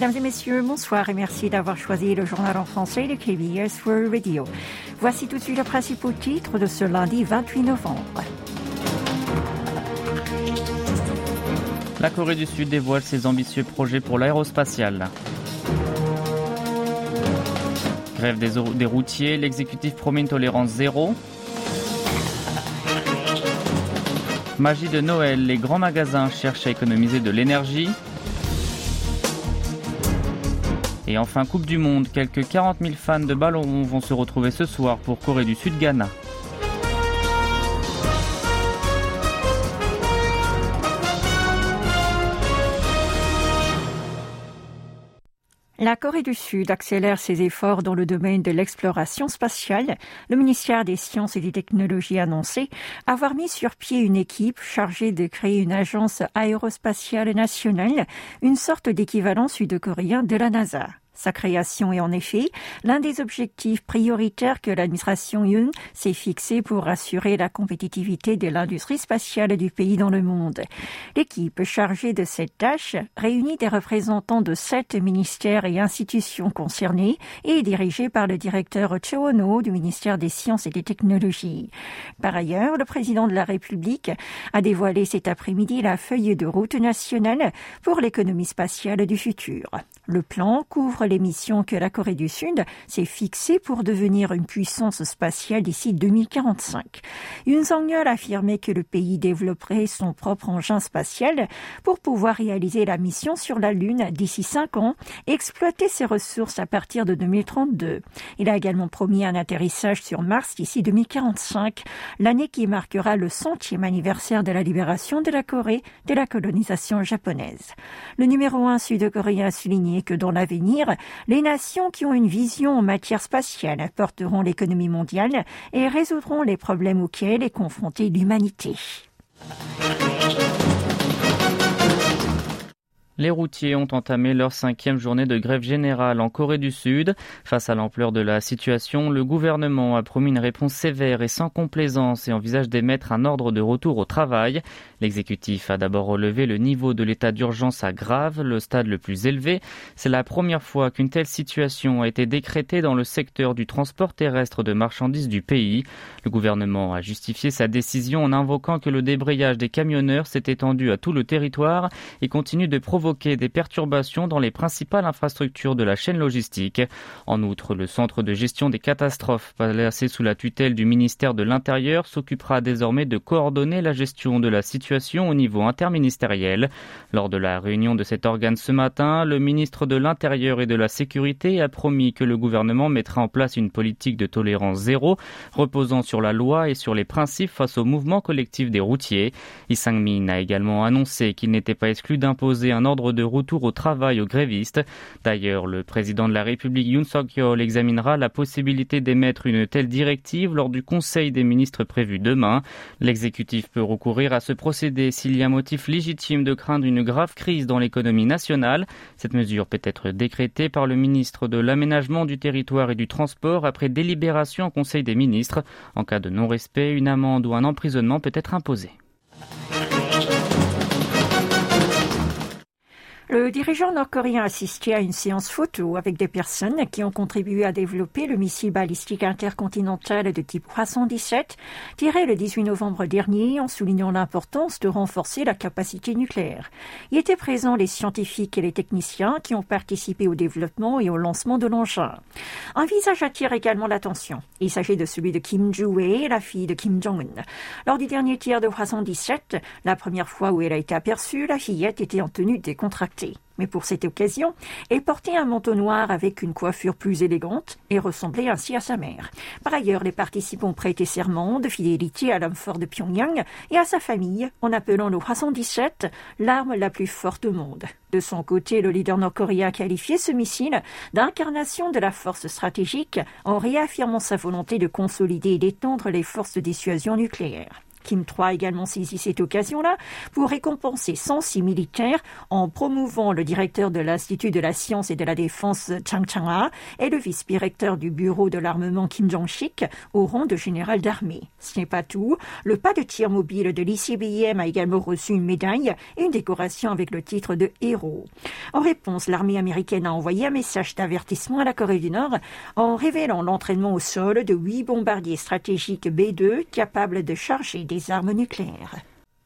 Mesdames et messieurs, bonsoir et merci d'avoir choisi le journal en français de KBS World Radio. Voici tout de suite le principal titre de ce lundi 28 novembre. La Corée du Sud dévoile ses ambitieux projets pour l'aérospatiale. Grève des, des routiers, l'exécutif promet une tolérance zéro. Magie de Noël, les grands magasins cherchent à économiser de l'énergie. Et enfin, Coupe du Monde, quelques 40 000 fans de ballon vont se retrouver ce soir pour Corée du Sud-Ghana. La Corée du Sud accélère ses efforts dans le domaine de l'exploration spatiale. Le ministère des Sciences et des Technologies a annoncé avoir mis sur pied une équipe chargée de créer une agence aérospatiale nationale, une sorte d'équivalent sud-coréen de la NASA. Sa création est en effet l'un des objectifs prioritaires que l'administration Yoon s'est fixé pour assurer la compétitivité de l'industrie spatiale du pays dans le monde. L'équipe chargée de cette tâche réunit des représentants de sept ministères et institutions concernées et est dirigée par le directeur Cho du ministère des Sciences et des Technologies. Par ailleurs, le président de la République a dévoilé cet après-midi la feuille de route nationale pour l'économie spatiale du futur. Le plan couvre les missions que la Corée du Sud s'est fixée pour devenir une puissance spatiale d'ici 2045. Yoon Song-yeol affirmait que le pays développerait son propre engin spatial pour pouvoir réaliser la mission sur la Lune d'ici cinq ans et exploiter ses ressources à partir de 2032. Il a également promis un atterrissage sur Mars d'ici 2045, l'année qui marquera le centième anniversaire de la libération de la Corée de la colonisation japonaise. Le numéro un sud-coréen a souligné que dans l'avenir, les nations qui ont une vision en matière spatiale porteront l'économie mondiale et résoudront les problèmes auxquels est confrontée l'humanité. Les routiers ont entamé leur cinquième journée de grève générale en Corée du Sud. Face à l'ampleur de la situation, le gouvernement a promis une réponse sévère et sans complaisance et envisage d'émettre un ordre de retour au travail. L'exécutif a d'abord relevé le niveau de l'état d'urgence à grave, le stade le plus élevé. C'est la première fois qu'une telle situation a été décrétée dans le secteur du transport terrestre de marchandises du pays. Le gouvernement a justifié sa décision en invoquant que le débrayage des camionneurs s'est étendu à tout le territoire et continue de provoquer des perturbations dans les principales infrastructures de la chaîne logistique. En outre, le centre de gestion des catastrophes, placé sous la tutelle du ministère de l'Intérieur, s'occupera désormais de coordonner la gestion de la situation au niveau interministériel. Lors de la réunion de cet organe ce matin, le ministre de l'Intérieur et de la Sécurité a promis que le gouvernement mettra en place une politique de tolérance zéro, reposant sur la loi et sur les principes face au mouvement collectif des routiers. Lee min a également annoncé qu'il n'était pas exclu d'imposer un ordre de retour au travail aux grévistes. D'ailleurs, le président de la République Yoon Suk-yeol examinera la possibilité d'émettre une telle directive lors du Conseil des ministres prévu demain. L'exécutif peut recourir à ce procédé s'il y a motif légitime de craindre une grave crise dans l'économie nationale. Cette mesure peut être décrétée par le ministre de l'Aménagement du territoire et du transport après délibération au Conseil des ministres. En cas de non-respect, une amende ou un emprisonnement peut être imposé. Le dirigeant nord-coréen a assisté à une séance photo avec des personnes qui ont contribué à développer le missile balistique intercontinental de type 317, tiré le 18 novembre dernier en soulignant l'importance de renforcer la capacité nucléaire. Y étaient présents les scientifiques et les techniciens qui ont participé au développement et au lancement de l'engin. Un visage attire également l'attention. Il s'agit de celui de Kim Joo-hee, la fille de Kim Jong-un. Lors du dernier tir de 317, la première fois où elle a été aperçue, la fillette était en tenue décontractée mais pour cette occasion, elle portait un manteau noir avec une coiffure plus élégante et ressemblait ainsi à sa mère. Par ailleurs, les participants prêtaient serment de fidélité à l'homme fort de Pyongyang et à sa famille en appelant le 317 l'arme la plus forte au monde. De son côté, le leader nord-coréen a qualifié ce missile d'incarnation de la force stratégique en réaffirmant sa volonté de consolider et d'étendre les forces de dissuasion nucléaire. Kim III a également saisi cette occasion-là pour récompenser 106 militaires en promouvant le directeur de l'Institut de la science et de la défense Chang Chang-a et le vice-directeur du bureau de l'armement Kim Jong-sik au rang de général d'armée. Ce n'est pas tout. Le pas de tir mobile de l'ICBM a également reçu une médaille et une décoration avec le titre de héros. En réponse, l'armée américaine a envoyé un message d'avertissement à la Corée du Nord en révélant l'entraînement au sol de huit bombardiers stratégiques B-2 capables de charger des armes nucléaires.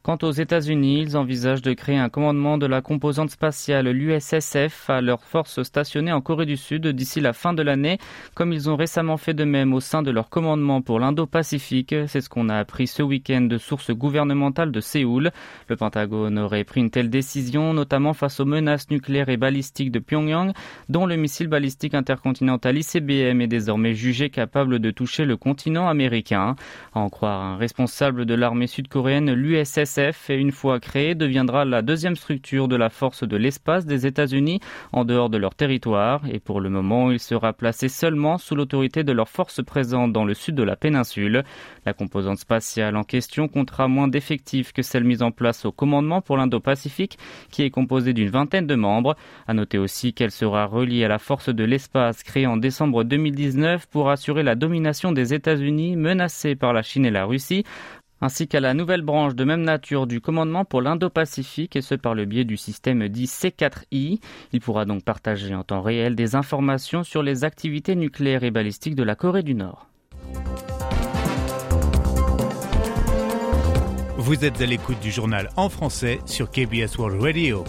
Quant aux États-Unis, ils envisagent de créer un commandement de la composante spatiale, l'USSF, à leurs forces stationnées en Corée du Sud d'ici la fin de l'année, comme ils ont récemment fait de même au sein de leur commandement pour l'Indo-Pacifique. C'est ce qu'on a appris ce week-end de sources gouvernementales de Séoul. Le Pentagone aurait pris une telle décision, notamment face aux menaces nucléaires et balistiques de Pyongyang, dont le missile balistique intercontinental ICBM est désormais jugé capable de toucher le continent américain. À en croire un responsable de l'armée sud-coréenne, l'USSF l'ISF, une fois créée, deviendra la deuxième structure de la force de l'espace des États-Unis en dehors de leur territoire et pour le moment, il sera placé seulement sous l'autorité de leurs forces présentes dans le sud de la péninsule. La composante spatiale en question comptera moins d'effectifs que celle mise en place au commandement pour l'Indo-Pacifique qui est composée d'une vingtaine de membres. À noter aussi qu'elle sera reliée à la force de l'espace créée en décembre 2019 pour assurer la domination des États-Unis menacée par la Chine et la Russie ainsi qu'à la nouvelle branche de même nature du commandement pour l'Indo-Pacifique, et ce par le biais du système dit C4I. Il pourra donc partager en temps réel des informations sur les activités nucléaires et balistiques de la Corée du Nord. Vous êtes à l'écoute du journal en français sur KBS World Radio.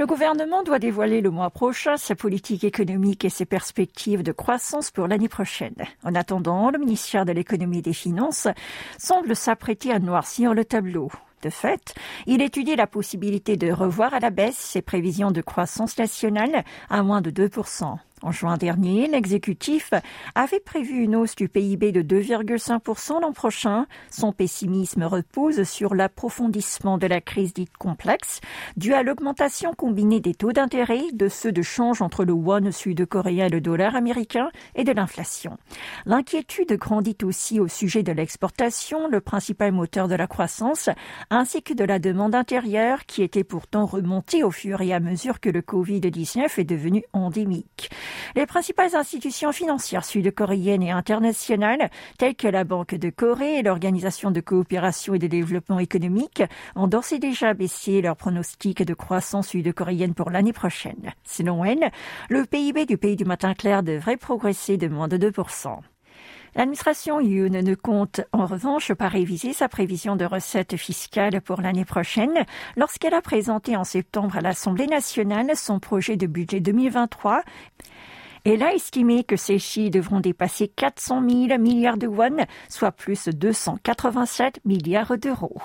Le gouvernement doit dévoiler le mois prochain sa politique économique et ses perspectives de croissance pour l'année prochaine. En attendant, le ministère de l'économie et des finances semble s'apprêter à noircir le tableau. De fait, il étudie la possibilité de revoir à la baisse ses prévisions de croissance nationale à moins de 2%. En juin dernier, l'exécutif avait prévu une hausse du PIB de 2,5% l'an prochain. Son pessimisme repose sur l'approfondissement de la crise dite complexe, due à l'augmentation combinée des taux d'intérêt, de ceux de change entre le won sud-coréen et le dollar américain et de l'inflation. L'inquiétude grandit aussi au sujet de l'exportation, le principal moteur de la croissance, ainsi que de la demande intérieure qui était pourtant remontée au fur et à mesure que le Covid-19 est devenu endémique. Les principales institutions financières sud-coréennes et internationales, telles que la Banque de Corée et l'Organisation de coopération et de développement économique, ont d'ores et déjà baissé leurs pronostics de croissance sud-coréenne pour l'année prochaine. Selon elles, le PIB du pays du matin clair devrait progresser de moins de 2%. L'administration Yoon ne compte en revanche pas réviser sa prévision de recettes fiscales pour l'année prochaine lorsqu'elle a présenté en septembre à l'Assemblée nationale son projet de budget 2023 elle a estimé que ces chiffres devront dépasser 400 000 milliards de won, soit plus de 287 milliards d'euros.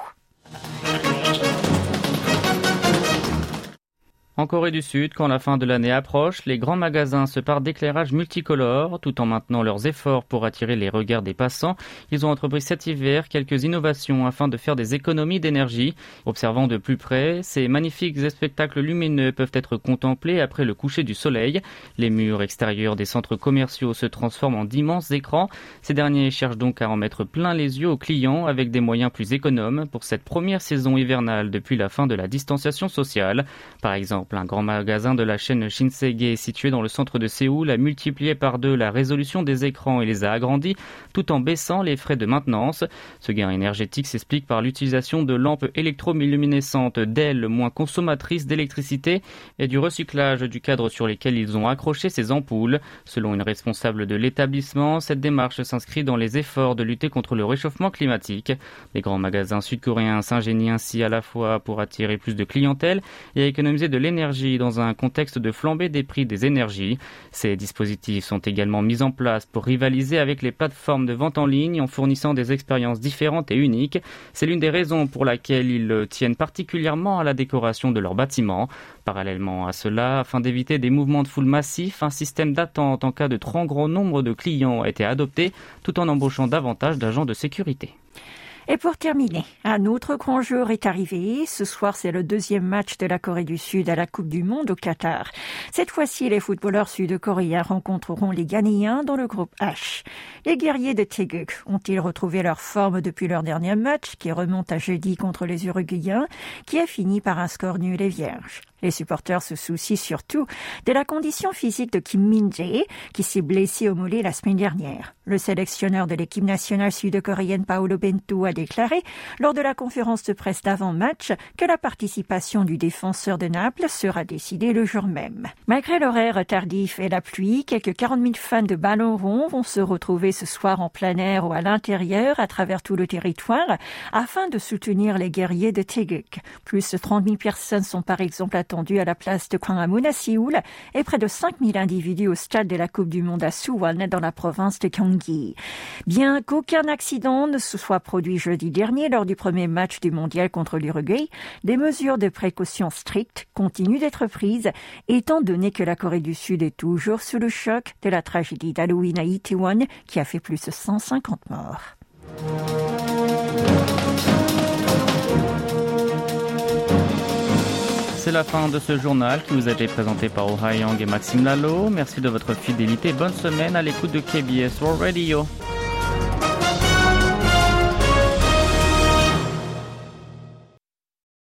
En Corée du Sud, quand la fin de l'année approche, les grands magasins se partent d'éclairage multicolores, tout en maintenant leurs efforts pour attirer les regards des passants. Ils ont entrepris cet hiver quelques innovations afin de faire des économies d'énergie. Observant de plus près, ces magnifiques spectacles lumineux peuvent être contemplés après le coucher du soleil. Les murs extérieurs des centres commerciaux se transforment en d'immenses écrans. Ces derniers cherchent donc à en mettre plein les yeux aux clients avec des moyens plus économes pour cette première saison hivernale depuis la fin de la distanciation sociale. Par exemple, un grand magasin de la chaîne Shinsegae situé dans le centre de Séoul a multiplié par deux la résolution des écrans et les a agrandis tout en baissant les frais de maintenance. Ce gain énergétique s'explique par l'utilisation de lampes électroluminescentes d'ailes moins consommatrices d'électricité et du recyclage du cadre sur lesquels ils ont accroché ces ampoules. Selon une responsable de l'établissement, cette démarche s'inscrit dans les efforts de lutter contre le réchauffement climatique. Les grands magasins sud-coréens s'ingénient ainsi à la fois pour attirer plus de clientèle et économiser de l'énergie dans un contexte de flambée des prix des énergies. Ces dispositifs sont également mis en place pour rivaliser avec les plateformes de vente en ligne en fournissant des expériences différentes et uniques. C'est l'une des raisons pour laquelle ils tiennent particulièrement à la décoration de leurs bâtiments. Parallèlement à cela, afin d'éviter des mouvements de foule massifs, un système d'attente en cas de trop grand nombre de clients a été adopté tout en embauchant davantage d'agents de sécurité. Et pour terminer, un autre grand jour est arrivé. Ce soir, c'est le deuxième match de la Corée du Sud à la Coupe du Monde au Qatar. Cette fois-ci, les footballeurs sud-coréens rencontreront les Ghanéens dans le groupe H. Les guerriers de Taeguk ont-ils retrouvé leur forme depuis leur dernier match, qui remonte à jeudi contre les Uruguayens, qui a fini par un score nul et vierge? Les supporters se soucient surtout de la condition physique de Kim Min-jae, qui s'est blessé au mollet la semaine dernière. Le sélectionneur de l'équipe nationale sud-coréenne Paolo Bento a déclaré lors de la conférence de presse d'avant-match que la participation du défenseur de Naples sera décidée le jour même. Malgré l'horaire tardif et la pluie, quelques 40 000 fans de ballon rond vont se retrouver ce soir en plein air ou à l'intérieur à travers tout le territoire afin de soutenir les guerriers de Taeguk. Plus de 30 000 personnes sont par exemple attendues à la place de Gwanghwamun à Séoul et près de 5000 individus au stade de la Coupe du Monde à Suwon dans la province de Gyeonggi. Bien qu'aucun accident ne se soit produit jeudi dernier lors du premier match du mondial contre l'Uruguay, des mesures de précaution strictes continuent d'être prises étant donné que la Corée du Sud est toujours sous le choc de la tragédie d'Halloween à Itaewon qui a fait plus de 150 morts. C'est la fin de ce journal qui vous a été présenté par Oh Yang et Maxime Lalo. Merci de votre fidélité. Bonne semaine à l'écoute de KBS World Radio.